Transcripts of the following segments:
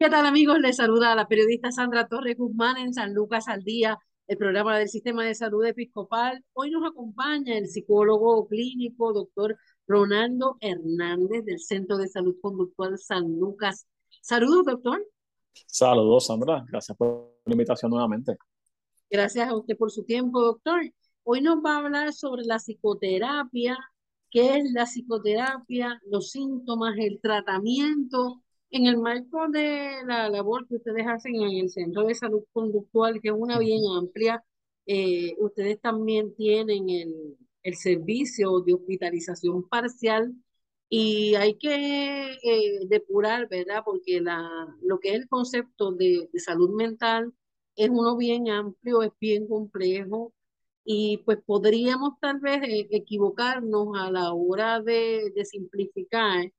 ¿Qué tal amigos? Les saluda la periodista Sandra Torres Guzmán en San Lucas al Día, el programa del Sistema de Salud Episcopal. Hoy nos acompaña el psicólogo clínico, doctor Ronaldo Hernández del Centro de Salud Conductual San Lucas. Saludos, doctor. Saludos, Sandra. Gracias por la invitación nuevamente. Gracias a usted por su tiempo, doctor. Hoy nos va a hablar sobre la psicoterapia, qué es la psicoterapia, los síntomas, el tratamiento en el marco de la labor que ustedes hacen en el Centro de Salud Conductual, que es una bien amplia, eh, ustedes también tienen el, el, servicio de hospitalización parcial y hay que eh, depurar, ¿verdad? Porque la, lo que es el concepto de, de salud mental es uno bien amplio, es bien complejo y pues podríamos tal vez eh, equivocarnos a la hora de, de simplificar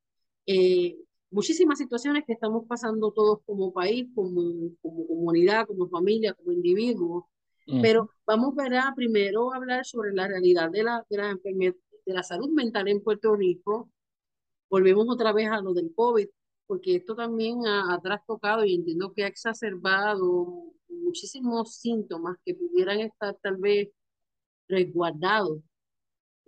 eh, muchísimas situaciones que estamos pasando todos como país, como, como comunidad, como familia, como individuos. Pero vamos a primero a hablar sobre la realidad de la, de, la de la salud mental en Puerto Rico. Volvemos otra vez a lo del COVID, porque esto también ha, ha trastocado y entiendo que ha exacerbado muchísimos síntomas que pudieran estar tal vez resguardados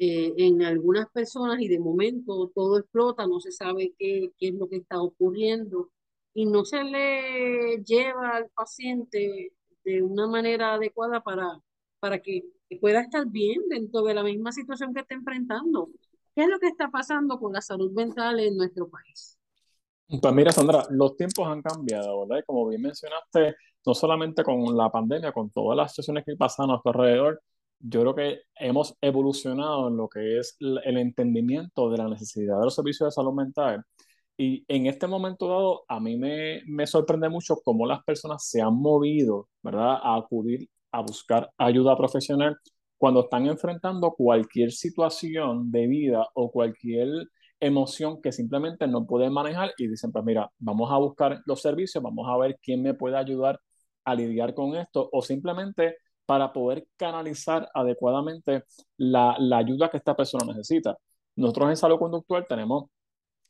eh, en algunas personas y de momento todo explota, no se sabe qué, qué es lo que está ocurriendo y no se le lleva al paciente de una manera adecuada para, para que, pueda estar bien dentro de la misma situación que está enfrentando. ¿Qué es lo que está pasando con la salud mental en nuestro país? Pues mira, Sandra, los tiempos han cambiado, ¿verdad? Como bien mencionaste, no solamente con la pandemia, con todas las situaciones que pasan a nuestro alrededor, yo creo que hemos evolucionado en lo que es el entendimiento de la necesidad de los servicios de salud mental. Y en este momento dado, a mí me, me sorprende mucho cómo las personas se han movido, ¿verdad?, a acudir a buscar ayuda profesional cuando están enfrentando cualquier situación de vida o cualquier emoción que simplemente no pueden manejar y dicen, pues mira, vamos a buscar los servicios, vamos a ver quién me puede ayudar a lidiar con esto o simplemente para poder canalizar adecuadamente la, la, ayuda que esta persona necesita. Nosotros en salud conductual tenemos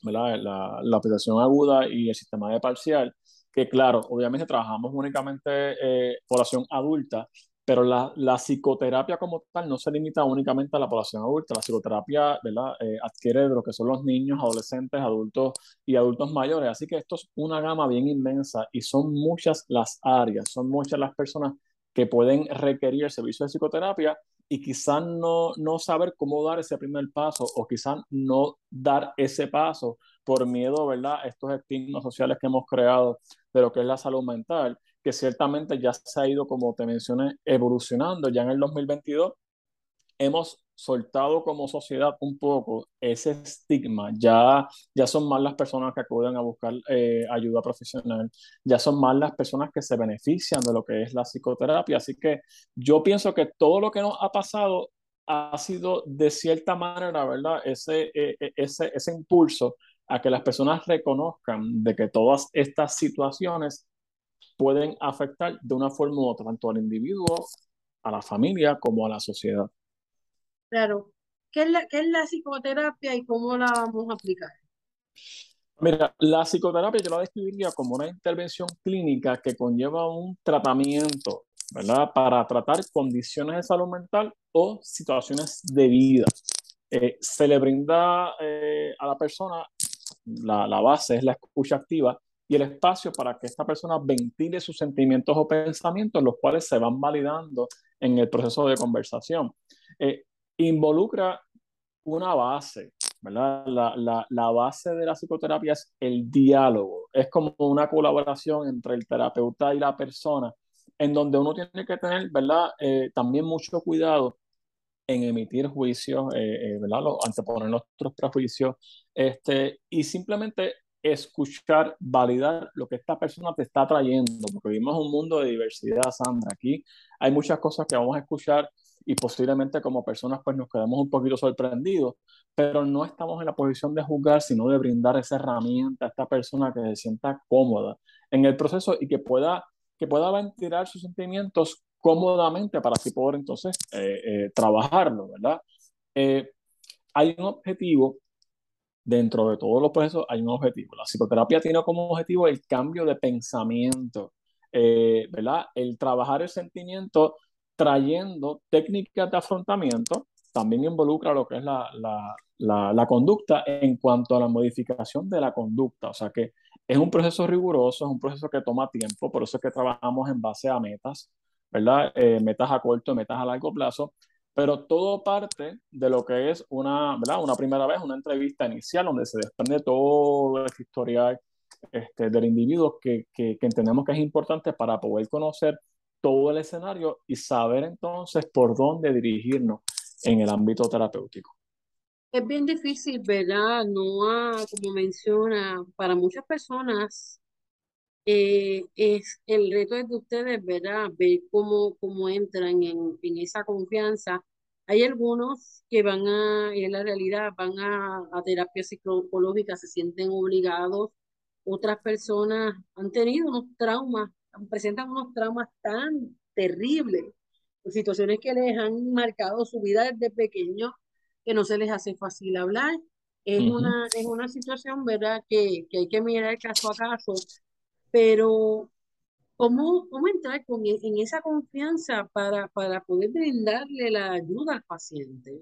La, la, aplicación aguda y el sistema de parcial, que claro, obviamente trabajamos únicamente eh, población adulta, pero la, la, psicoterapia como tal no se limita únicamente a la población adulta. La psicoterapia. Eh, adquiere de lo que son los niños, adolescentes, adultos y adultos mayores. Así que esto es una gama bien inmensa y son muchas las áreas, son muchas las personas que pueden requerir servicio de psicoterapia y quizás no, no saber cómo dar ese primer paso o quizás no dar ese paso por miedo, ¿verdad? Estos estigmas sociales que hemos creado de lo que es la salud mental, que ciertamente ya se ha ido, como te mencioné, evolucionando. Ya en el 2022 hemos soltado como sociedad un poco ese estigma. Ya, ya son más las personas que acuden a buscar eh, ayuda profesional, ya son más las personas que se benefician de lo que es la psicoterapia. Así que yo pienso que todo lo que nos ha pasado ha sido de cierta manera, ¿verdad? Ese, e, e, ese, ese impulso a que las personas reconozcan de que todas estas situaciones pueden afectar de una forma u otra, tanto al individuo, a la familia, como a la sociedad. Claro. ¿Qué es, la, ¿Qué es la psicoterapia y cómo la vamos a aplicar? Mira, la psicoterapia yo la describiría como una intervención clínica que conlleva un tratamiento, ¿verdad? Para tratar condiciones de salud mental o situaciones de vida. Eh, se le brinda eh, a la persona, la, la base es la escucha activa y el espacio para que esta persona ventile sus sentimientos o pensamientos, los cuales se van validando en el proceso de conversación. Eh, involucra una base, ¿verdad? La, la, la, base de la psicoterapia es el diálogo, es como una colaboración entre el terapeuta y la persona en donde uno tiene que tener, ¿verdad? Eh, también mucho cuidado en emitir juicios, eh, eh, ¿verdad? anteponer nuestros prejuicios, este, y simplemente escuchar, validar lo que esta persona te está trayendo, porque vivimos un mundo de diversidad, Sandra. Aquí hay muchas cosas que vamos a escuchar y posiblemente como personas pues nos quedamos un poquito sorprendidos, pero no estamos en la posición de juzgar, sino de brindar esa herramienta a esta persona que se sienta cómoda en el proceso y que pueda, que pueda ventilar sus sentimientos cómodamente para así poder entonces eh, eh, trabajarlo, ¿verdad? Eh, hay un objetivo dentro de todos los procesos hay un objetivo. La psicoterapia tiene como objetivo el cambio de pensamiento, ¿verdad? El trabajar el sentimiento trayendo técnicas de afrontamiento, también involucra lo que es la, la, la, conducta en cuanto a la modificación de la conducta. O sea que es un proceso riguroso, es un proceso que toma tiempo, por eso es que trabajamos en base a metas, ¿verdad? Eh, metas a corto, metas a largo plazo, pero todo parte de lo que es una, ¿verdad? Una primera vez, una entrevista inicial donde se desprende todo el historial este, del individuo que, que, que entendemos que es importante para poder conocer todo el escenario y saber entonces por dónde dirigirnos en el ámbito terapéutico. Es bien difícil, ¿verdad? No, ha, como menciona, para muchas personas eh, es el reto de ustedes, ¿verdad? Ver cómo, cómo entran en, en esa confianza. Hay algunos que van a, en la realidad, van a, a terapia psicológica, se sienten obligados. Otras personas han tenido unos traumas presentan unos traumas tan terribles, situaciones que les han marcado su vida desde pequeño, que no se les hace fácil hablar. Es, una, es una situación, ¿verdad?, que, que hay que mirar caso a caso, pero ¿cómo, cómo entrar con, e, en esa confianza para, para poder brindarle la ayuda al paciente?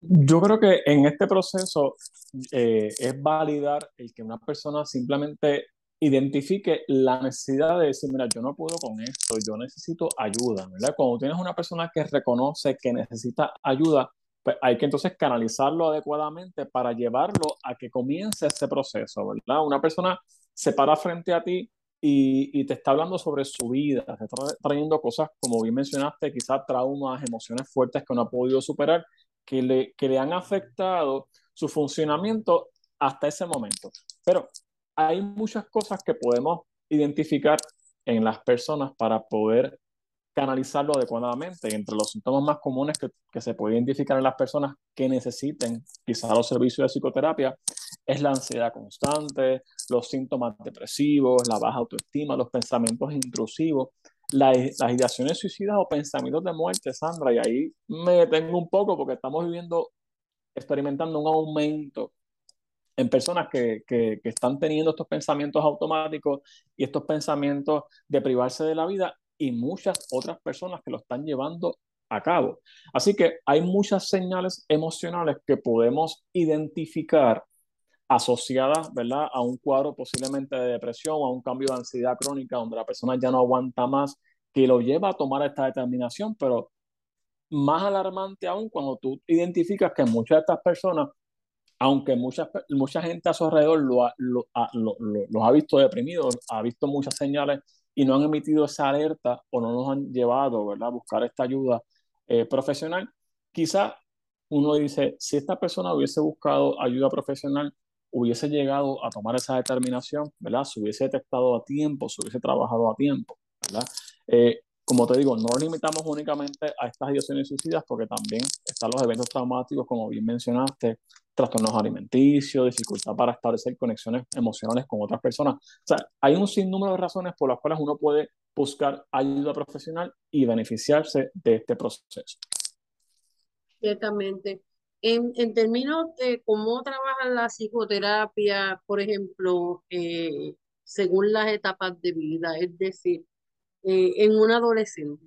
Yo creo que en este proceso eh, es validar el que una persona simplemente identifique la necesidad de decir, mira, yo no puedo con esto, yo necesito ayuda, ¿verdad? Cuando tienes una persona que reconoce que necesita ayuda, pues hay que entonces canalizarlo adecuadamente para llevarlo a que comience ese proceso, ¿verdad? Una persona se para frente a ti y, y te está hablando sobre su vida, te está trayendo cosas, como bien mencionaste, quizás traumas, emociones fuertes que no ha podido superar, que le, que le han afectado su funcionamiento hasta ese momento. Pero hay muchas cosas que podemos identificar en las personas para poder canalizarlo adecuadamente. Entre los síntomas más comunes que, que se puede identificar en las personas que necesiten quizás los servicios de psicoterapia es la ansiedad constante, los síntomas depresivos, la baja autoestima, los pensamientos intrusivos, las ideaciones suicidas o pensamientos de muerte, Sandra. Y ahí me detengo un poco porque estamos viviendo, experimentando un aumento en personas que, que, están teniendo estos pensamientos automáticos y estos pensamientos de privarse de la vida y muchas otras personas que lo están llevando a cabo. Así que hay muchas señales emocionales que podemos identificar asociadas, ¿verdad?, a un cuadro posiblemente de depresión o a un cambio de ansiedad crónica donde la persona ya no aguanta más, que lo lleva a tomar esta determinación, pero más alarmante aún cuando tú identificas que muchas de estas personas aunque mucha, mucha gente a su alrededor lo lo, lo, los ha visto deprimidos, ha visto muchas señales y no han emitido esa alerta o no nos han llevado ¿verdad? a buscar esta ayuda eh, profesional, quizá uno dice, si esta persona hubiese buscado ayuda profesional, hubiese llegado a tomar esa determinación, ¿verdad? Se hubiese detectado a tiempo, se hubiese trabajado a tiempo, ¿verdad? Eh, como te digo, no limitamos únicamente a estas ideaciones suicidas porque también están los eventos traumáticos, como bien mencionaste, trastornos alimenticios, dificultad para establecer conexiones emocionales con otras personas. O sea, hay un sinnúmero de razones por las cuales uno puede buscar ayuda profesional y beneficiarse de este proceso. Ciertamente. En, en términos de cómo trabaja la psicoterapia, por ejemplo, eh, según las etapas de vida, es decir, eh, en un adolescente,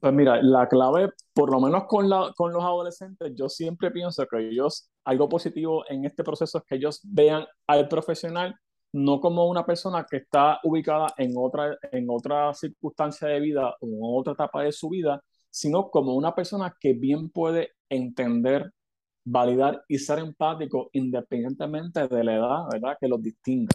pues mira, la clave, por lo menos con, la, con los adolescentes, yo siempre pienso que ellos, algo positivo en este proceso es que ellos vean al profesional no como una persona que está ubicada en otra, en otra circunstancia de vida o en otra etapa de su vida, sino como una persona que bien puede entender, validar y ser empático independientemente de la edad, ¿verdad? Que los distinga.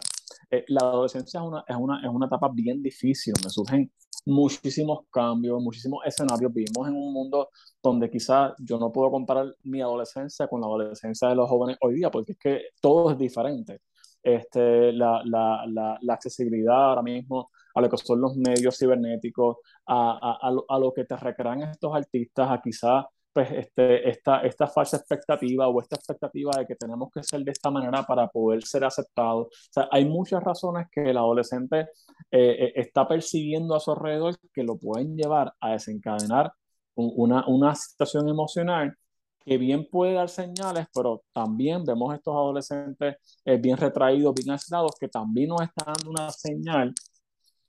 Eh, la adolescencia es una, es, una, es una etapa bien difícil, me surgen muchísimos cambios, muchísimos escenarios. Vivimos en un mundo donde quizás yo no puedo comparar mi adolescencia con la adolescencia de los jóvenes hoy día, porque es que todo es diferente. Este, la, la, la, la accesibilidad ahora mismo a lo que son los medios cibernéticos, a, a, a, lo, que te recrean estos artistas, a quizás pues, este, esta, esta falsa expectativa o esta expectativa de que tenemos que ser de esta manera para poder ser aceptados. O sea, hay muchas razones que el adolescente eh, eh, está persiguiendo a su alrededor que lo pueden llevar a desencadenar una, una situación emocional que bien puede dar señales, pero también vemos estos adolescentes eh, bien retraídos, bien aislados, que también nos están dando una señal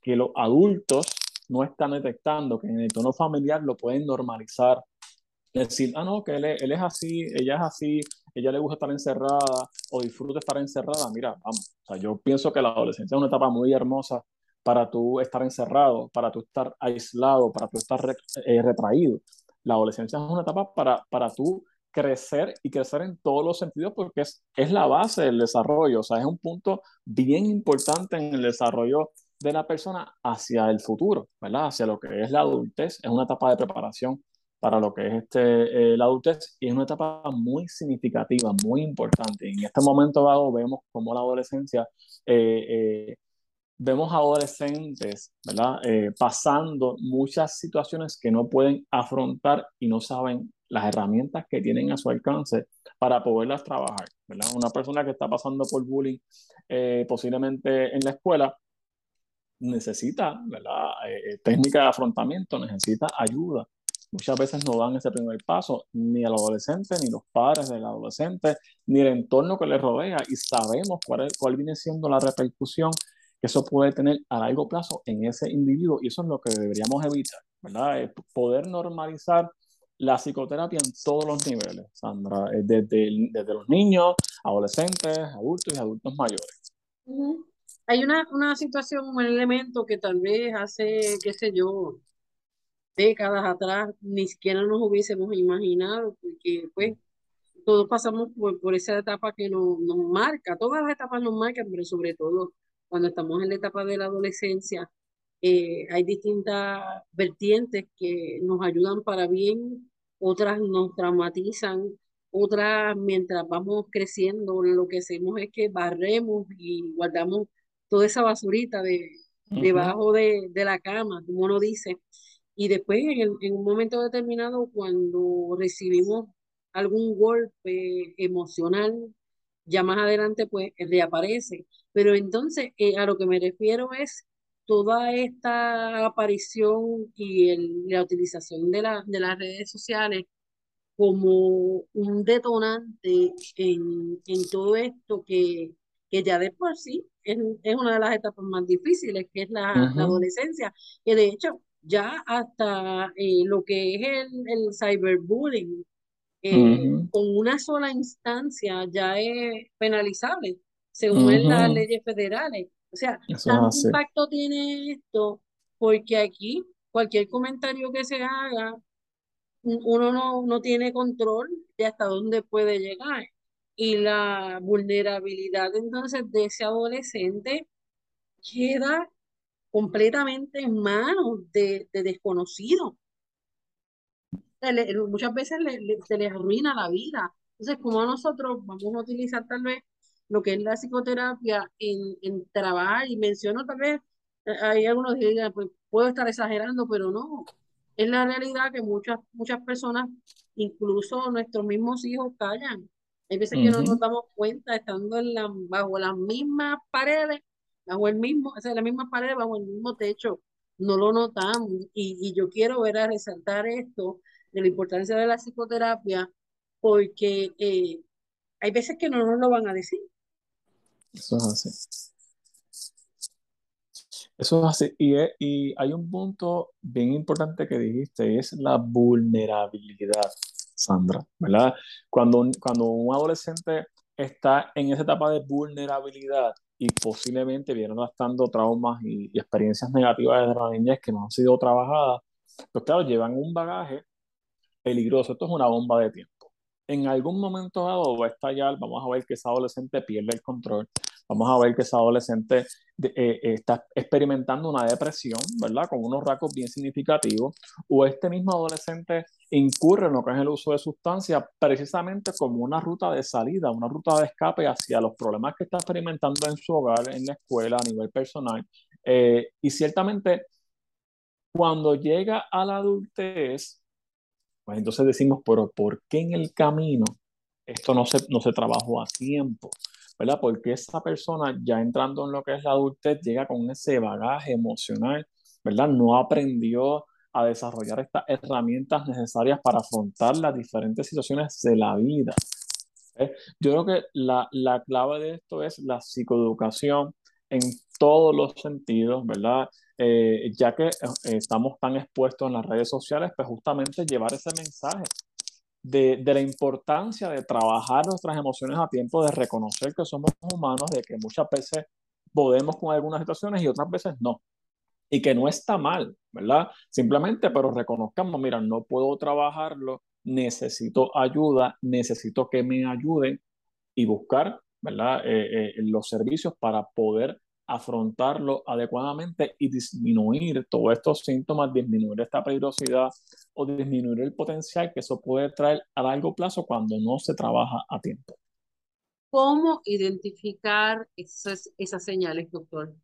que los adultos no están detectando, que en el tono familiar lo pueden normalizar, decir, ah, no, que él, es así, ella es así, ella le gusta estar encerrada o disfruta estar encerrada. Mira, vamos, o sea, yo pienso que la adolescencia es una etapa muy hermosa para tú estar encerrado, para tú estar aislado, para tú estar eh, retraído. La adolescencia es una etapa para, para tú crecer y crecer en todos los sentidos porque es, es la base del desarrollo, o sea, es un punto bien importante en el desarrollo de la persona hacia el futuro, ¿verdad? Hacia lo que es la adultez, es una etapa de preparación para lo que es este, eh, la adultez y es una etapa muy significativa, muy importante. En este momento dado vemos como la adolescencia, eh, eh, vemos adolescentes, ¿verdad? pasando muchas situaciones que no pueden afrontar y no saben las herramientas que tienen a su alcance para poderlas trabajar, ¿verdad? Una persona que está pasando por bullying posiblemente en la escuela, necesita ¿verdad? técnica de afrontamiento, necesita ayuda muchas veces no dan ese primer paso, ni el adolescente, ni los padres del adolescente, ni el entorno que les rodea, y sabemos cuál, cuál viene siendo la repercusión que eso puede tener a largo plazo en ese individuo, y eso es lo que deberíamos evitar, ¿verdad? poder normalizar la psicoterapia en todos los niveles, Sandra, desde, desde los niños, adolescentes, adultos y adultos mayores. Hay una, una situación, un elemento que tal vez hace, qué sé yo, décadas atrás ni siquiera nos hubiésemos imaginado, porque pues todos pasamos por, por esa etapa que nos, nos marca, todas las etapas nos marcan, pero sobre todo cuando estamos en la etapa de la adolescencia, eh, hay distintas vertientes que nos ayudan para bien, otras nos traumatizan, otras mientras vamos creciendo, lo que hacemos es que barremos y guardamos toda esa basurita de, debajo de, de la cama, como uno dice. Y después, en, un momento determinado, cuando recibimos algún golpe emocional, ya más adelante, pues reaparece. Pero entonces, eh, a lo que me refiero es toda esta aparición y el, la utilización de, la, de las redes sociales como un detonante en, en todo esto que, que ya de por sí es, es, una de las etapas más difíciles, que es la, la adolescencia, que de hecho ya hasta eh, lo que es el, el cyberbullying, eh, con una sola instancia ya es penalizable, según las leyes federales. O sea, ¿tanto impacto tiene esto? Porque aquí cualquier comentario que se haga, uno no, no tiene control de hasta dónde puede llegar. Y la vulnerabilidad entonces de ese adolescente queda completamente en manos de, de desconocidos. muchas veces se les arruina la vida. Entonces, como nosotros vamos a utilizar tal vez lo que es la psicoterapia en, en trabajar, y menciono tal vez, eh, hay algunos que digan, pues puedo estar exagerando, pero no. Es la realidad que muchas, muchas personas, incluso nuestros mismos hijos, callan. Hay veces que no nos damos cuenta, estando en la, bajo las mismas paredes, bajo el mismo, o sea, la misma pared, bajo el mismo techo, no lo notamos. Y, y yo quiero ver a resaltar esto de la importancia de la psicoterapia, porque eh, hay veces que no nos lo van a decir. Eso es así. Eso es así. Y, y hay un punto bien importante que dijiste, es la vulnerabilidad, Sandra, ¿verdad? Cuando, cuando un adolescente está en esa etapa de vulnerabilidad, y posiblemente vienen gastando traumas y, experiencias negativas desde la niñez que no han sido trabajadas, pues claro, llevan un bagaje peligroso. Esto es una bomba de tiempo. En algún momento dado va a estallar, vamos a ver que ese adolescente pierde el control, vamos a ver que ese adolescente eh, eh, está experimentando una depresión, ¿verdad? Con unos rasgos bien significativos, o este mismo adolescente incurre en lo que es el uso de sustancias precisamente como una ruta de salida, una ruta de escape hacia los problemas que está experimentando en su hogar, en la escuela, a nivel personal. Eh, y ciertamente, cuando llega a la adultez, pues entonces decimos, pero ¿por qué en el camino esto no se, no se trabajó a tiempo? ¿Verdad? Porque esa persona ya entrando en lo que es la adultez llega con ese bagaje emocional, ¿verdad? No aprendió a desarrollar estas herramientas necesarias para afrontar las diferentes situaciones de la vida. ¿eh? Yo creo que la, la clave de esto es la psicoeducación en todos los sentidos, ¿verdad? Eh, ya que eh, estamos tan expuestos en las redes sociales, pues justamente llevar ese mensaje de, de, la importancia de trabajar nuestras emociones a tiempo, de reconocer que somos humanos, de que muchas veces podemos con algunas situaciones y otras veces no. Y que no está mal, ¿verdad? Simplemente, pero reconozcamos, mira, no puedo trabajarlo, necesito ayuda, necesito que me ayuden y buscar, ¿verdad? Eh, los servicios para poder afrontarlo adecuadamente y disminuir todos estos síntomas, disminuir esta peligrosidad o disminuir el potencial que eso puede traer a largo plazo cuando no se trabaja a tiempo. ¿Cómo identificar esas, esas señales, doctor?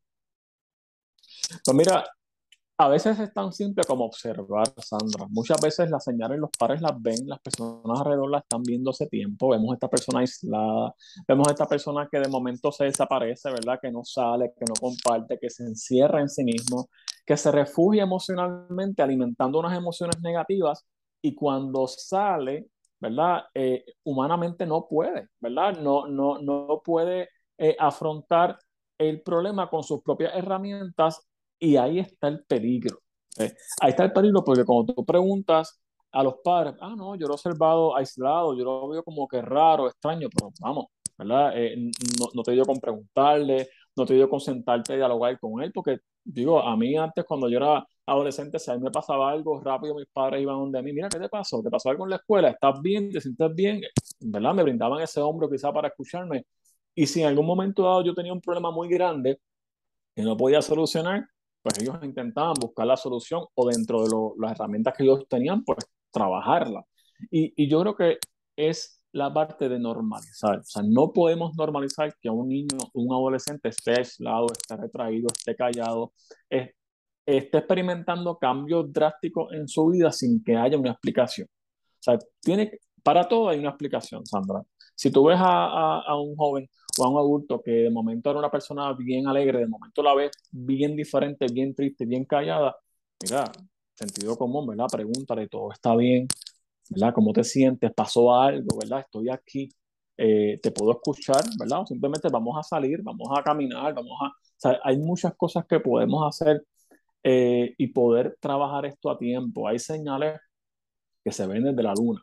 Pues mira, a veces es tan simple como observar, Sandra. Muchas veces las señales los padres las ven, las personas alrededor las están viendo hace tiempo. Vemos a esta persona aislada, vemos a esta persona que de momento se desaparece, ¿verdad? Que no sale, que no comparte, que se encierra en sí mismo, que se refugia emocionalmente alimentando unas emociones negativas y cuando sale, ¿verdad? Eh, humanamente no puede, ¿verdad? No, no, no puede eh, afrontar el problema con sus propias herramientas y ahí está el peligro. ¿eh? Ahí está el peligro porque cuando tú preguntas a los padres, ah, no, yo lo he observado aislado, yo lo veo como que raro, extraño, pero vamos, ¿verdad? Eh, no, no, te digo con preguntarle, no te digo con sentarte y dialogar con él, porque digo, a mí antes cuando yo era adolescente, si a mí me pasaba algo rápido, mis padres iban donde mí, mira, ¿qué te pasó? ¿Te pasó algo en la escuela? ¿Estás bien? ¿Te sientes bien? ¿Verdad? Me brindaban ese hombro quizá para escucharme. Y si en algún momento dado yo tenía un problema muy grande que no podía solucionar, pues ellos intentaban buscar la solución o dentro de las herramientas que ellos tenían, pues trabajarla. Y, y, yo creo que es la parte de normalizar. O sea, no podemos normalizar que un niño, un adolescente esté aislado, esté retraído, esté callado, esté experimentando cambios drásticos en su vida sin que haya una explicación. O sea, tiene, para todo hay una explicación, Sandra. Si tú ves a, a, un joven o a un adulto que de momento era una persona bien alegre, de momento la ves bien diferente, bien triste, bien callada, mira, sentido común, ¿verdad? Pregúntale, ¿todo está bien? ¿Verdad? ¿Cómo te sientes? ¿Pasó algo? ¿Verdad? Estoy aquí, eh, te puedo escuchar, ¿verdad? O simplemente vamos a salir, vamos a caminar, vamos a... O sea, hay muchas cosas que podemos hacer eh, y poder trabajar esto a tiempo. Hay señales que se ven desde la luna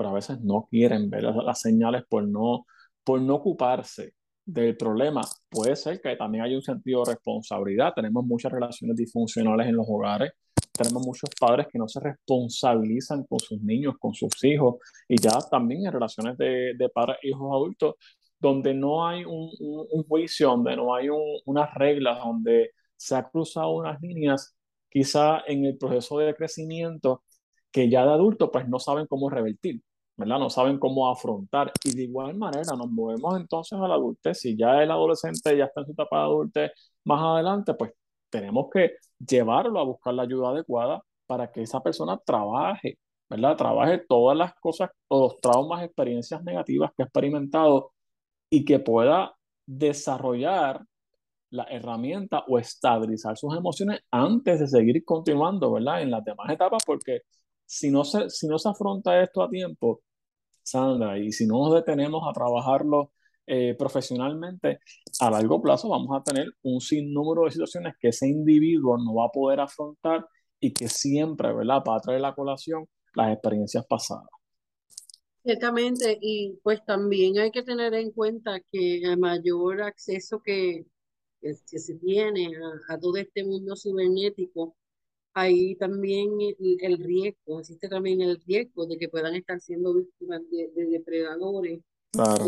pero a veces no quieren ver las, señales por no, por no ocuparse del problema. Puede ser que también haya un sentido de responsabilidad. Tenemos muchas relaciones disfuncionales en los hogares. Tenemos muchos padres que no se responsabilizan con sus niños, con sus hijos, y ya también en relaciones de, de padres, hijos, adultos, donde no hay un, un, juicio, donde no hay unas reglas, donde se ha cruzado unas líneas, quizá en el proceso de crecimiento, que ya de adulto pues no saben cómo revertir. ¿Verdad? No saben cómo afrontar. Y de igual manera nos movemos entonces a la adultez. Si ya el adolescente ya está en su etapa de adultez más adelante, pues tenemos que llevarlo a buscar la ayuda adecuada para que esa persona trabaje, ¿verdad? Trabaje todas las cosas, todos los traumas, experiencias negativas que ha experimentado y que pueda desarrollar la herramienta o estabilizar sus emociones antes de seguir continuando, ¿verdad? En las demás etapas, porque si no se, si no se afronta esto a tiempo, Sandra, y si no nos detenemos a trabajarlo eh, profesionalmente, a largo plazo vamos a tener un sinnúmero de situaciones que ese individuo no va a poder afrontar y que siempre, ¿verdad?, va a traer la colación las experiencias pasadas. Ciertamente, y pues también hay que tener en cuenta que el mayor acceso que, que se tiene a, a todo este mundo cibernético, hay también el, riesgo, existe también el riesgo de que puedan estar siendo víctimas de, depredadores.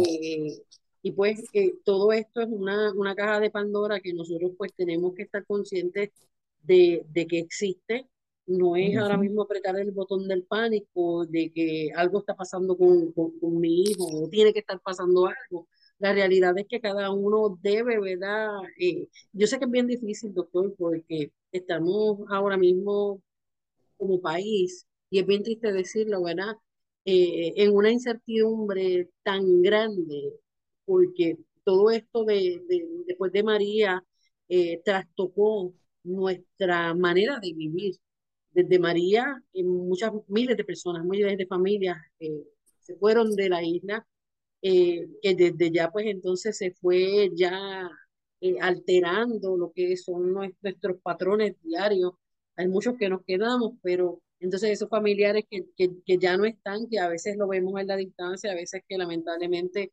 Eh, y pues eh, todo esto es una, una caja de Pandora que nosotros pues tenemos que estar conscientes de, de que existe. No es ahora mismo apretar el botón del pánico, de que algo está pasando con, con mi hijo o tiene que estar pasando algo la realidad es que cada uno debe, ¿verdad? Eh, yo sé que es bien difícil, doctor, porque estamos ahora mismo como país, y es bien triste decirlo, ¿verdad? Eh, en una incertidumbre tan grande, porque todo esto de, después de María eh, trastocó nuestra manera de vivir. Desde María, muchas miles de personas, miles de familias se fueron de la isla eh, que desde ya pues entonces se fue ya eh, alterando lo que son nuestros patrones diarios. Hay muchos que nos quedamos, pero entonces esos familiares que, que, ya no están, que a veces lo vemos en la distancia, a veces que lamentablemente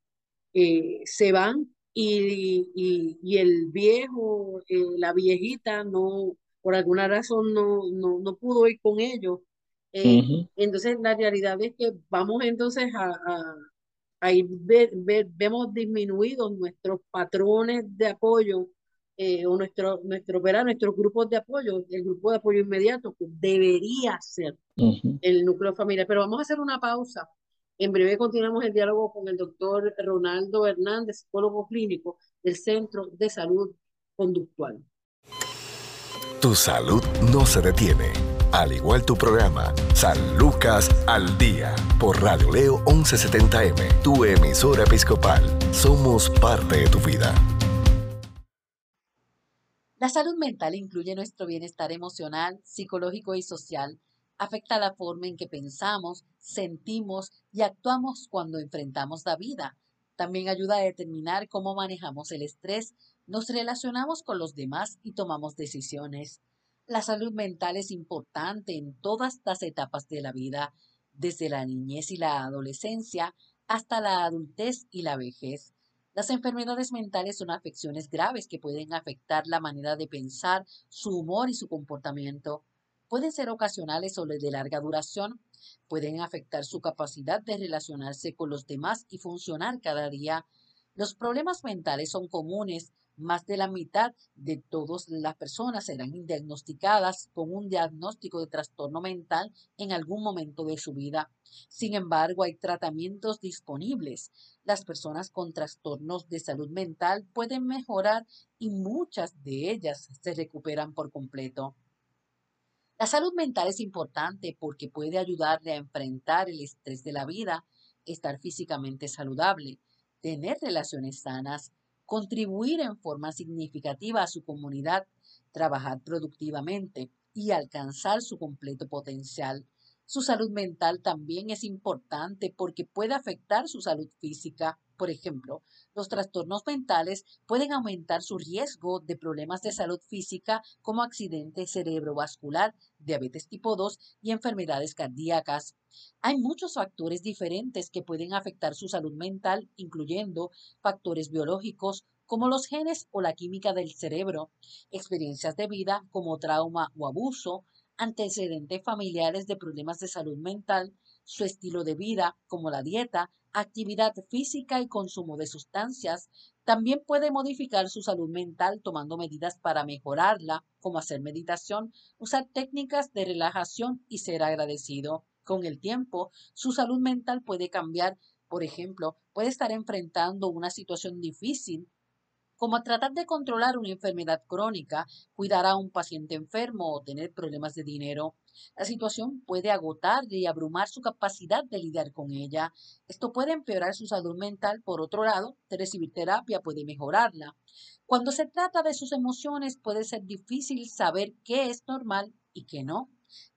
eh, se van y, y, y el viejo, la viejita, no, por alguna razón no, no, no pudo ir con ellos. Entonces la realidad es que vamos entonces a, ahí vemos disminuidos nuestros patrones de apoyo eh, o nuestro, nuestro, nuestros grupos de apoyo, el grupo de apoyo inmediato que debería ser el núcleo familiar. Pero vamos a hacer una pausa. En breve continuamos el diálogo con el doctor Ronaldo Hernández, psicólogo clínico del Centro de Salud Conductual. Tu salud no se detiene al igual tu programa, San Lucas al Día, por Radio Leo 1170M, tu emisora episcopal. Somos parte de tu vida. La salud mental incluye nuestro bienestar emocional, psicológico y social. Afecta la forma en que pensamos, sentimos y actuamos cuando enfrentamos la vida. También ayuda a determinar cómo manejamos el estrés, nos relacionamos con los demás y tomamos decisiones. La salud mental es importante en todas las etapas de la vida, desde la niñez y la adolescencia hasta la adultez y la vejez. Las enfermedades mentales son afecciones graves que pueden afectar la manera de pensar, su humor y su comportamiento. Pueden ser ocasionales o de larga duración. Pueden afectar su capacidad de relacionarse con los demás y funcionar cada día. Los problemas mentales son comunes más de la mitad de todas las personas serán diagnosticadas con un diagnóstico de trastorno mental en algún momento de su vida. Sin embargo, hay tratamientos disponibles. Las personas con trastornos de salud mental pueden mejorar y muchas de ellas se recuperan por completo. La salud mental es importante porque puede ayudarle a enfrentar el estrés de la vida, estar físicamente saludable, tener relaciones sanas, contribuir en forma significativa a su comunidad, trabajar productivamente y alcanzar su completo potencial. Su salud mental también es importante porque puede afectar su salud física. Por ejemplo, los trastornos mentales pueden aumentar su riesgo de problemas de salud física como accidente cerebrovascular, diabetes tipo 2 y enfermedades cardíacas. Hay muchos factores diferentes que pueden afectar su salud mental, incluyendo factores biológicos, como los genes o la química del cerebro, experiencias de vida como trauma o abuso, antecedentes familiares de problemas de salud mental, su estilo de vida como la dieta, actividad física y consumo de sustancias, también puede modificar su salud mental tomando medidas para mejorarla, como hacer meditación, usar técnicas de relajación y ser agradecido. Con el tiempo, su salud mental puede cambiar. Por ejemplo, puede estar enfrentando una situación difícil como tratar de controlar una enfermedad crónica, cuidar a un paciente enfermo o tener problemas de dinero. La situación puede agotar y abrumar su capacidad de lidiar con ella. Esto puede empeorar su salud mental. Por otro lado, recibir terapia puede mejorarla. Cuando se trata de sus emociones puede ser difícil saber qué es normal y qué no.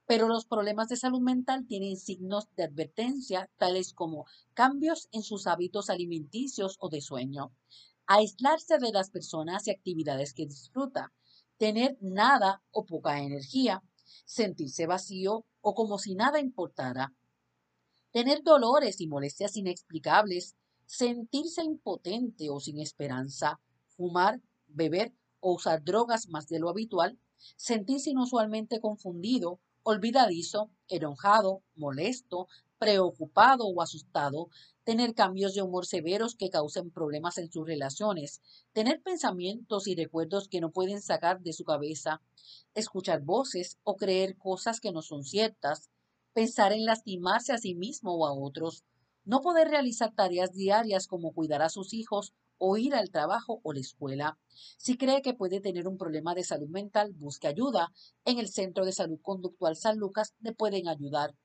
Pero los problemas de salud mental tienen signos de advertencia, tales como cambios en sus hábitos alimenticios o de sueño aislarse de las personas y actividades que disfruta, tener nada o poca energía, sentirse vacío o como si nada importara, tener dolores y molestias inexplicables, sentirse impotente o sin esperanza, fumar, beber o usar drogas más de lo habitual, sentirse inusualmente confundido, olvidadizo, enojado, molesto, preocupado o asustado, tener cambios de humor severos que causen problemas en sus relaciones, tener pensamientos y recuerdos que no pueden sacar de su cabeza, escuchar voces o creer cosas que no son ciertas, pensar en lastimarse a sí mismo o a otros, no poder realizar tareas diarias como cuidar a sus hijos o ir al trabajo o la escuela. Si cree que puede tener un problema de salud mental, busque ayuda. En el Centro de Salud Conductual San Lucas le pueden ayudar.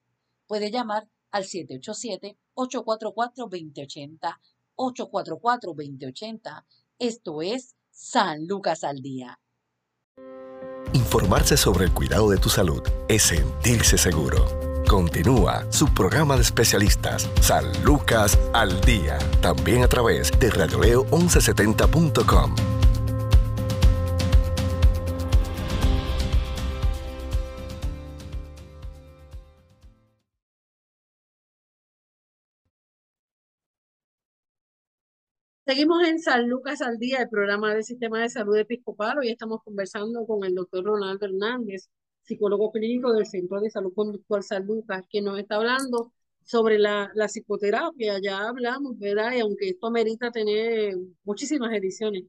Puede llamar al 787-844-2080, 844-2080. Esto es San Lucas al Día. Informarse sobre el cuidado de tu salud es sentirse seguro. Continúa su programa de especialistas, San Lucas al Día, también a través de radioleo1170.com. Seguimos en San Lucas al Día, el programa del Sistema de Salud Episcopal. Hoy estamos conversando con el doctor Ronaldo Hernández, psicólogo clínico del Centro de Salud Conductual San Lucas, que nos está hablando sobre la, la psicoterapia. Ya hablamos, ¿verdad? Y aunque esto amerita tener muchísimas ediciones,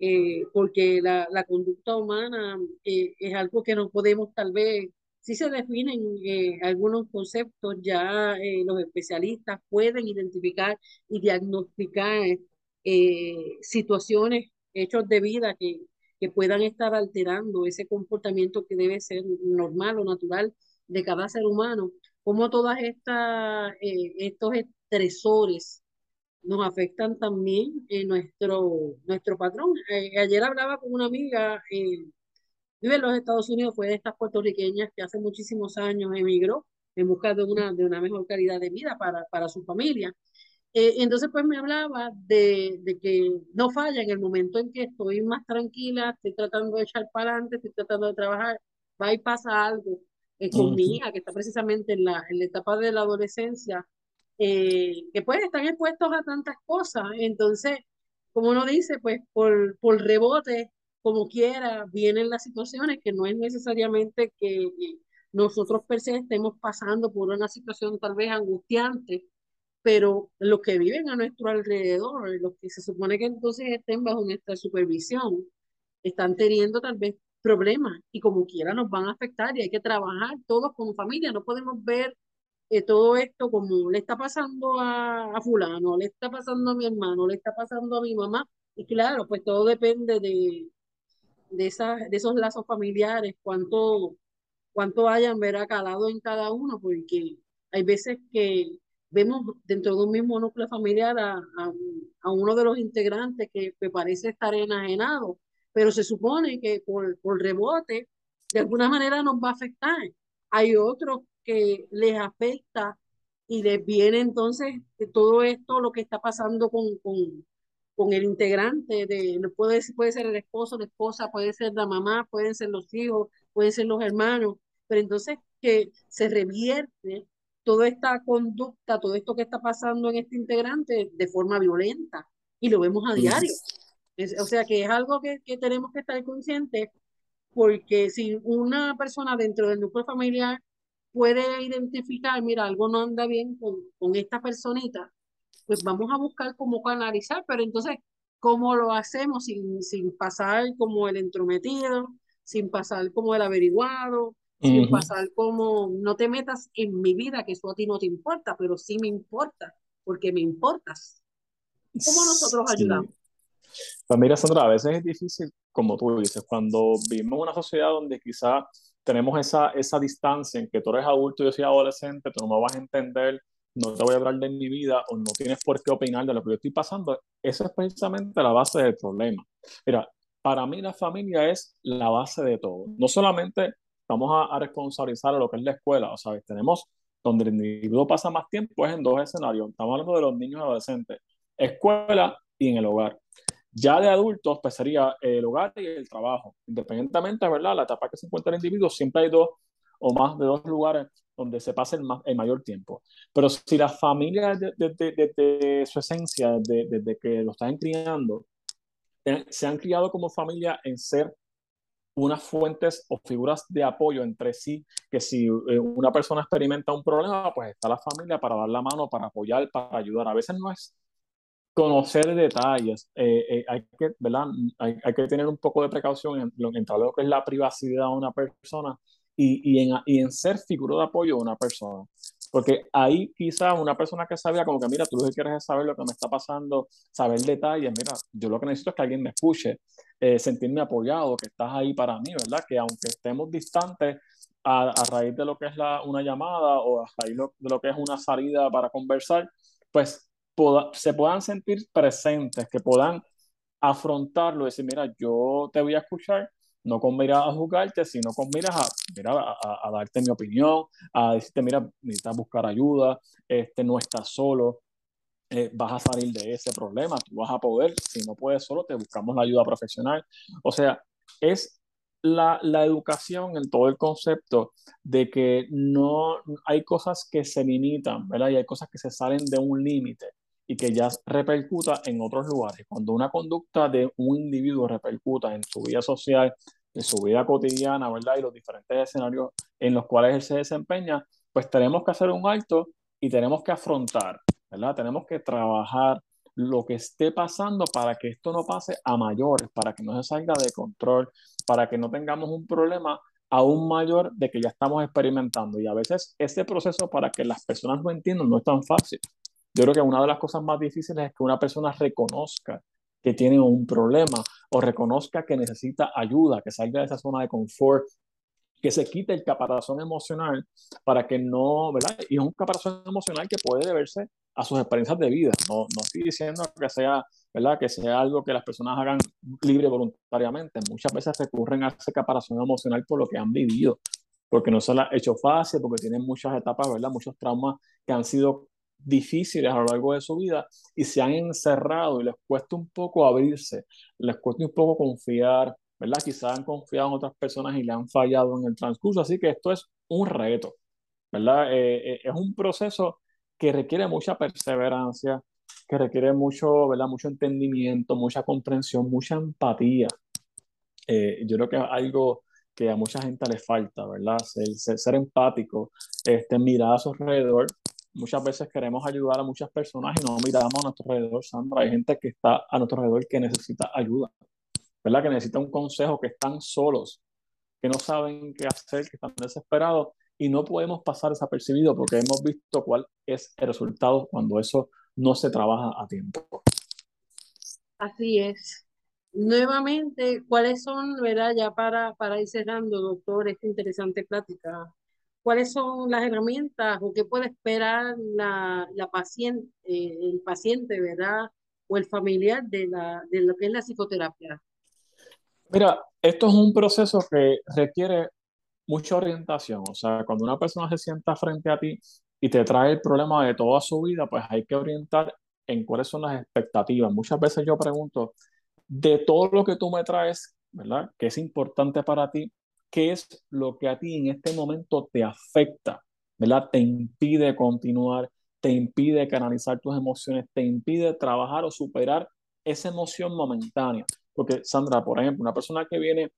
eh, porque la, la, conducta humana eh, es algo que no podemos tal vez, si se definen eh, algunos conceptos, ya los especialistas pueden identificar y diagnosticar eh, situaciones, hechos de vida que, que puedan estar alterando ese comportamiento que debe ser normal o natural de cada ser humano, como todas estas, eh, estos estresores nos afectan también en nuestro, nuestro patrón. Eh, ayer hablaba con una amiga, vive en los Estados Unidos, fue de estas puertorriqueñas que hace muchísimos años emigró en busca de una, de una mejor calidad de vida para, para su familia. Eh, entonces, pues me hablaba de, de, que no falla en el momento en que estoy más tranquila, estoy tratando de echar para adelante, estoy tratando de trabajar, va y pasa algo eh, con mi hija, que está precisamente en la, en la etapa de la adolescencia, eh, que pues están expuestos a tantas cosas. Entonces, como uno dice, pues por, por rebote, como quiera, vienen las situaciones que no es necesariamente que nosotros per se estemos pasando por una situación tal vez angustiante, pero los que viven a nuestro alrededor, los que se supone que entonces estén bajo nuestra supervisión, están teniendo tal vez problemas y como quiera nos van a afectar y hay que trabajar todos como familia, no podemos ver eh, todo esto como le está pasando a, a, fulano, le está pasando a mi hermano, le está pasando a mi mamá. Y claro, pues todo depende de, de, esas, de esos lazos familiares, cuánto, cuánto hayan verá calado en cada uno, porque hay veces que vemos dentro de un mismo núcleo familiar a, a, uno de los integrantes que, me parece estar enajenado, pero se supone que por, por rebote de alguna manera nos va a afectar. Hay otros que les afecta y les viene entonces todo esto, lo que está pasando con, con, con el integrante, de, puede, puede ser el esposo, la esposa, puede ser la mamá, pueden ser los hijos, pueden ser los hermanos, pero entonces que se revierte toda esta conducta, todo esto que está pasando en este integrante de forma violenta y lo vemos a diario. o sea que es algo que, que, tenemos que estar conscientes porque si una persona dentro del núcleo familiar puede identificar, mira, algo no anda bien con, con esta personita, pues vamos a buscar cómo canalizar, pero entonces, ¿cómo lo hacemos sin, sin pasar como el entrometido, sin pasar como el averiguado, sin pasar como, no te metas en mi vida, que eso a ti no te importa, pero sí me importa, porque me importas. ¿Cómo nosotros ayudamos? Pues mira, Sandra, a veces es difícil, como tú dices, cuando vivimos en una sociedad donde quizá tenemos esa, esa distancia en que tú eres adulto y yo soy adolescente, tú no me vas a entender, no te voy a hablar de mi vida o no tienes por qué opinar de lo que yo estoy pasando, esa es precisamente la base del problema. Mira, para mí la familia es la base de todo. No solamente vamos a, responsabilizar a lo que es la escuela. O sea, tenemos donde el individuo pasa más tiempo es en dos escenarios. Estamos hablando de los niños y adolescentes, escuela y en el hogar. Ya de adultos, pues sería el hogar y el trabajo. Independientemente, ¿verdad? La etapa que se encuentra el individuo, siempre hay dos o más de dos lugares donde se pasa el, más, el mayor tiempo. Pero si la familia, desde, su esencia, desde, que lo están criando, se han criado como familia en ser unas fuentes o figuras de apoyo entre sí, que si eh, una persona experimenta un problema, pues está la familia para dar la mano, para apoyar, para ayudar. A veces no es conocer detalles, eh, eh, hay, que, ¿verdad? Hay, que tener un poco de precaución en, en lo que es la privacidad de una persona y, y, en, y en ser figura de apoyo de una persona. Porque ahí quizás una persona que sabía como que, mira, tú lo que quieres es saber lo que me está pasando, saber detalles, mira, yo lo que necesito es que alguien me escuche, eh, sentirme apoyado, que estás ahí para mí, ¿verdad? Que aunque estemos distantes a, a raíz de lo que es una llamada o a raíz de lo que es una salida para conversar, pues se puedan sentir presentes, que puedan afrontarlo decir, mira, yo te voy a escuchar no con miras a juzgarte, sino con miras a, mira, a, darte mi opinión, a decirte, mira, necesitas buscar ayuda, este, no estás solo, eh, vas a salir de ese problema, tú vas a poder, si no puedes solo, te buscamos la ayuda profesional. O sea, es la, la educación en todo el concepto de que no hay cosas que se limitan, ¿verdad? Y hay cosas que se salen de un límite y que ya repercuta en otros lugares. Cuando una conducta de un individuo repercuta en su vida social, en su vida cotidiana, ¿verdad? Y los diferentes escenarios en los cuales él se desempeña, pues tenemos que hacer un alto y tenemos que afrontar, ¿verdad? Tenemos que trabajar lo que esté pasando para que esto no pase a mayores, para que no se salga de control, para que no tengamos un problema aún mayor de que ya estamos experimentando. Y a veces ese proceso para que las personas lo entiendan no es tan fácil. Yo creo que una de las cosas más difíciles es que una persona reconozca que tiene un problema o reconozca que necesita ayuda, que salga de esa zona de confort, que se quite el caparazón emocional para que no, ¿verdad? Y es un caparazón emocional que puede deberse a sus experiencias de vida. No, no estoy diciendo que sea, ¿verdad? Que sea algo que las personas hagan libre voluntariamente. Muchas veces recurren a ese caparazón emocional por lo que han vivido, porque no se lo ha hecho fácil, porque tienen muchas etapas, ¿verdad? Muchos traumas que han sido difíciles a lo largo de su vida y se han encerrado y les cuesta un poco abrirse, les cuesta un poco confiar, ¿verdad? Quizás han confiado en otras personas y le han fallado en el transcurso, así que esto es un reto, ¿verdad? Eh, eh, es un proceso que requiere mucha perseverancia, que requiere mucho, ¿verdad? Mucho entendimiento, mucha comprensión, mucha empatía. Eh, yo creo que es algo que a mucha gente le falta, ¿verdad? Ser, ser, empático, este, mirar a su alrededor muchas veces queremos ayudar a muchas personas y no miramos a nuestro alrededor, Sandra. Hay gente que está a nuestro alrededor que necesita ayuda, ¿verdad? Que necesita un consejo, que están solos, que no saben qué hacer, que están desesperados y no podemos pasar desapercibido porque hemos visto cuál es el resultado cuando eso no se trabaja a tiempo. Así es. Nuevamente, ¿cuáles son, verdad, ya para, para ir cerrando, doctor, esta interesante plática? Cuáles son las herramientas o qué puede esperar la, la paciente, eh, el paciente, ¿verdad? O el familiar de, la, de lo que es la psicoterapia. Mira, esto es un proceso que requiere mucha orientación. O sea, cuando una persona se sienta frente a ti y te trae el problema de toda su vida, pues hay que orientar en cuáles son las expectativas. Muchas veces yo pregunto, de todo lo que tú me traes, ¿verdad? Que es importante para ti, qué es lo que a ti en este momento te afecta, ¿verdad? Te impide continuar, te impide canalizar tus emociones, te impide trabajar o superar esa emoción momentánea. Porque, Sandra, por ejemplo, una persona que viene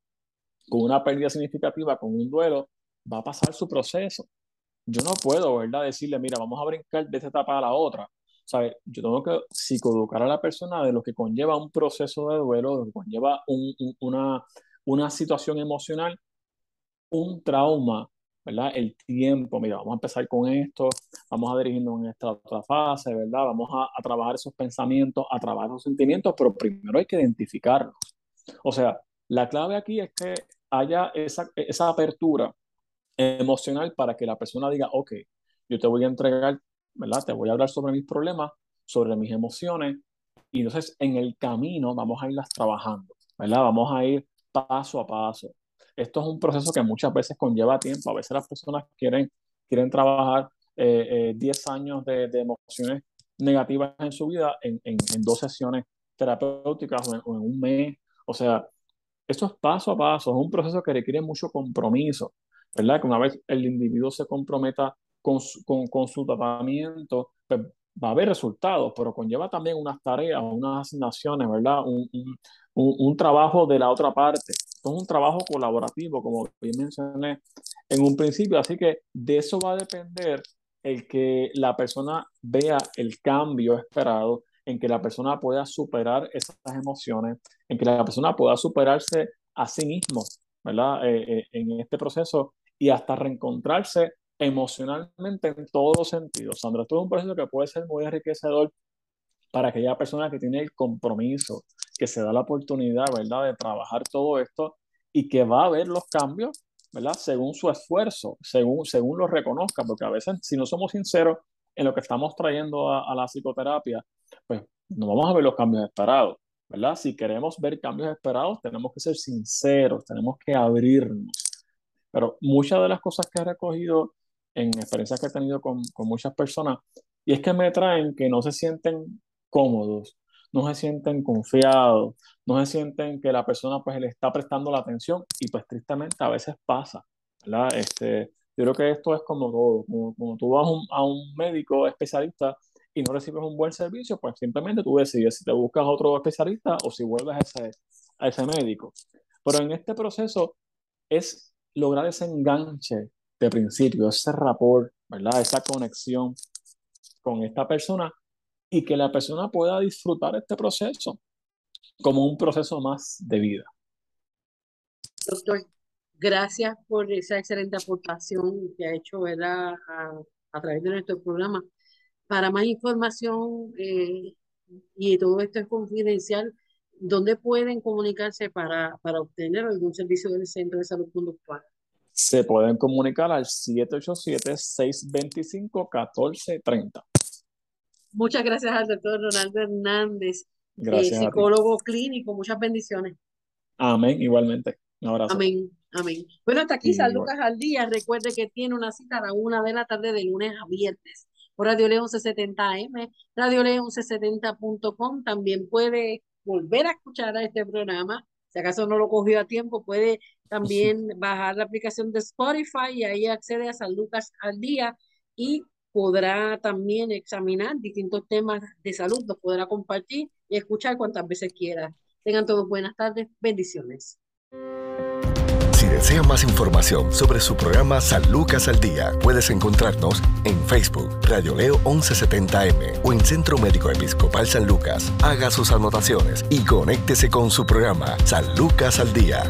con una pérdida significativa, con un duelo, va a pasar su proceso. Yo no puedo, ¿verdad? Decirle, mira, vamos a brincar de esta etapa a la otra. ¿Sabes? Yo tengo que psicoeducar a la persona de lo que conlleva un proceso de duelo, lo que conlleva una, una situación emocional un trauma, ¿verdad? El tiempo, mira, vamos a empezar con esto, vamos a dirigirnos en esta otra fase, ¿verdad? Vamos a, a trabajar esos pensamientos, a trabajar esos sentimientos, pero primero hay que identificarlos. O sea, la clave aquí es que haya esa, esa apertura emocional para que la persona diga, ok, yo te voy a entregar, ¿verdad? Te voy a hablar sobre mis problemas, sobre mis emociones, y entonces en el camino vamos a irlas trabajando, ¿verdad? Vamos a ir paso a paso esto es un proceso que muchas veces conlleva tiempo. A veces las personas quieren, quieren trabajar 10 eh, eh, años de, de, emociones negativas en su vida en, en, en dos sesiones terapéuticas o en, o en, un mes. O sea, esto es paso a paso, es un proceso que requiere mucho compromiso, ¿verdad? Que una vez el individuo se comprometa con su, con, con su tratamiento, pues va a haber resultados, pero conlleva también unas tareas, unas asignaciones, ¿verdad? Un, un, un, trabajo de la otra parte. Es un trabajo colaborativo, como bien mencioné en un principio, así que de eso va a depender el que la persona vea el cambio esperado, en que la persona pueda superar esas emociones, en que la persona pueda superarse a sí mismo, ¿verdad? Eh, eh, en este proceso y hasta reencontrarse emocionalmente en todos los sentidos. Sandra, esto es un proceso que puede ser muy enriquecedor para aquella persona que tiene el compromiso, que se da la oportunidad, ¿verdad?, de trabajar todo esto y que va a ver los cambios, ¿verdad?, según su esfuerzo, según, según lo reconozca, porque a veces, si no somos sinceros en lo que estamos trayendo a, a la psicoterapia, pues no vamos a ver los cambios esperados, ¿verdad? Si queremos ver cambios esperados, tenemos que ser sinceros, tenemos que abrirnos. Pero muchas de las cosas que he recogido en experiencias que he tenido con, con muchas personas, y es que me traen que no se sienten cómodos, no se sienten confiados, no se sienten que la persona pues le está prestando la atención y pues tristemente a veces pasa, ¿verdad? Este, yo creo que esto es como todo, como, tú vas a un médico especialista y no recibes un buen servicio, pues simplemente tú decides si te buscas otro especialista o si vuelves a ese, a ese médico. Pero en este proceso es lograr ese enganche de principio, ese rapport, ¿verdad? Esa conexión con esta persona y que la persona pueda disfrutar este proceso como un proceso más de vida. Doctor, gracias por esa excelente aportación que ha hecho ¿verdad? A, a través de nuestro programa. Para más información eh, y todo esto es confidencial, ¿dónde pueden comunicarse para, para obtener algún servicio del Centro de Salud Conductual? Se pueden comunicar al 787-625-1430. Muchas gracias al doctor Ronaldo Hernández, eh, psicólogo clínico. Muchas bendiciones. Amén, igualmente. Un abrazo. Amén, amén. Bueno, hasta aquí San Lucas al día. Recuerde que tiene una cita a la una de la tarde de lunes a viernes por Radio León 1170M, Radio León 1170.com. También puede volver a escuchar a este programa. Si acaso no lo cogió a tiempo, puede también bajar la aplicación de Spotify y ahí accede a San Lucas al día y podrá también examinar distintos temas de salud, los podrá compartir y escuchar cuantas veces quiera. Tengan todos buenas tardes, bendiciones. Si desea más información sobre su programa San Lucas al Día, puedes encontrarnos en Facebook, Radio Leo 1170M o en Centro Médico Episcopal San Lucas. Haga sus anotaciones y conéctese con su programa San Lucas al Día.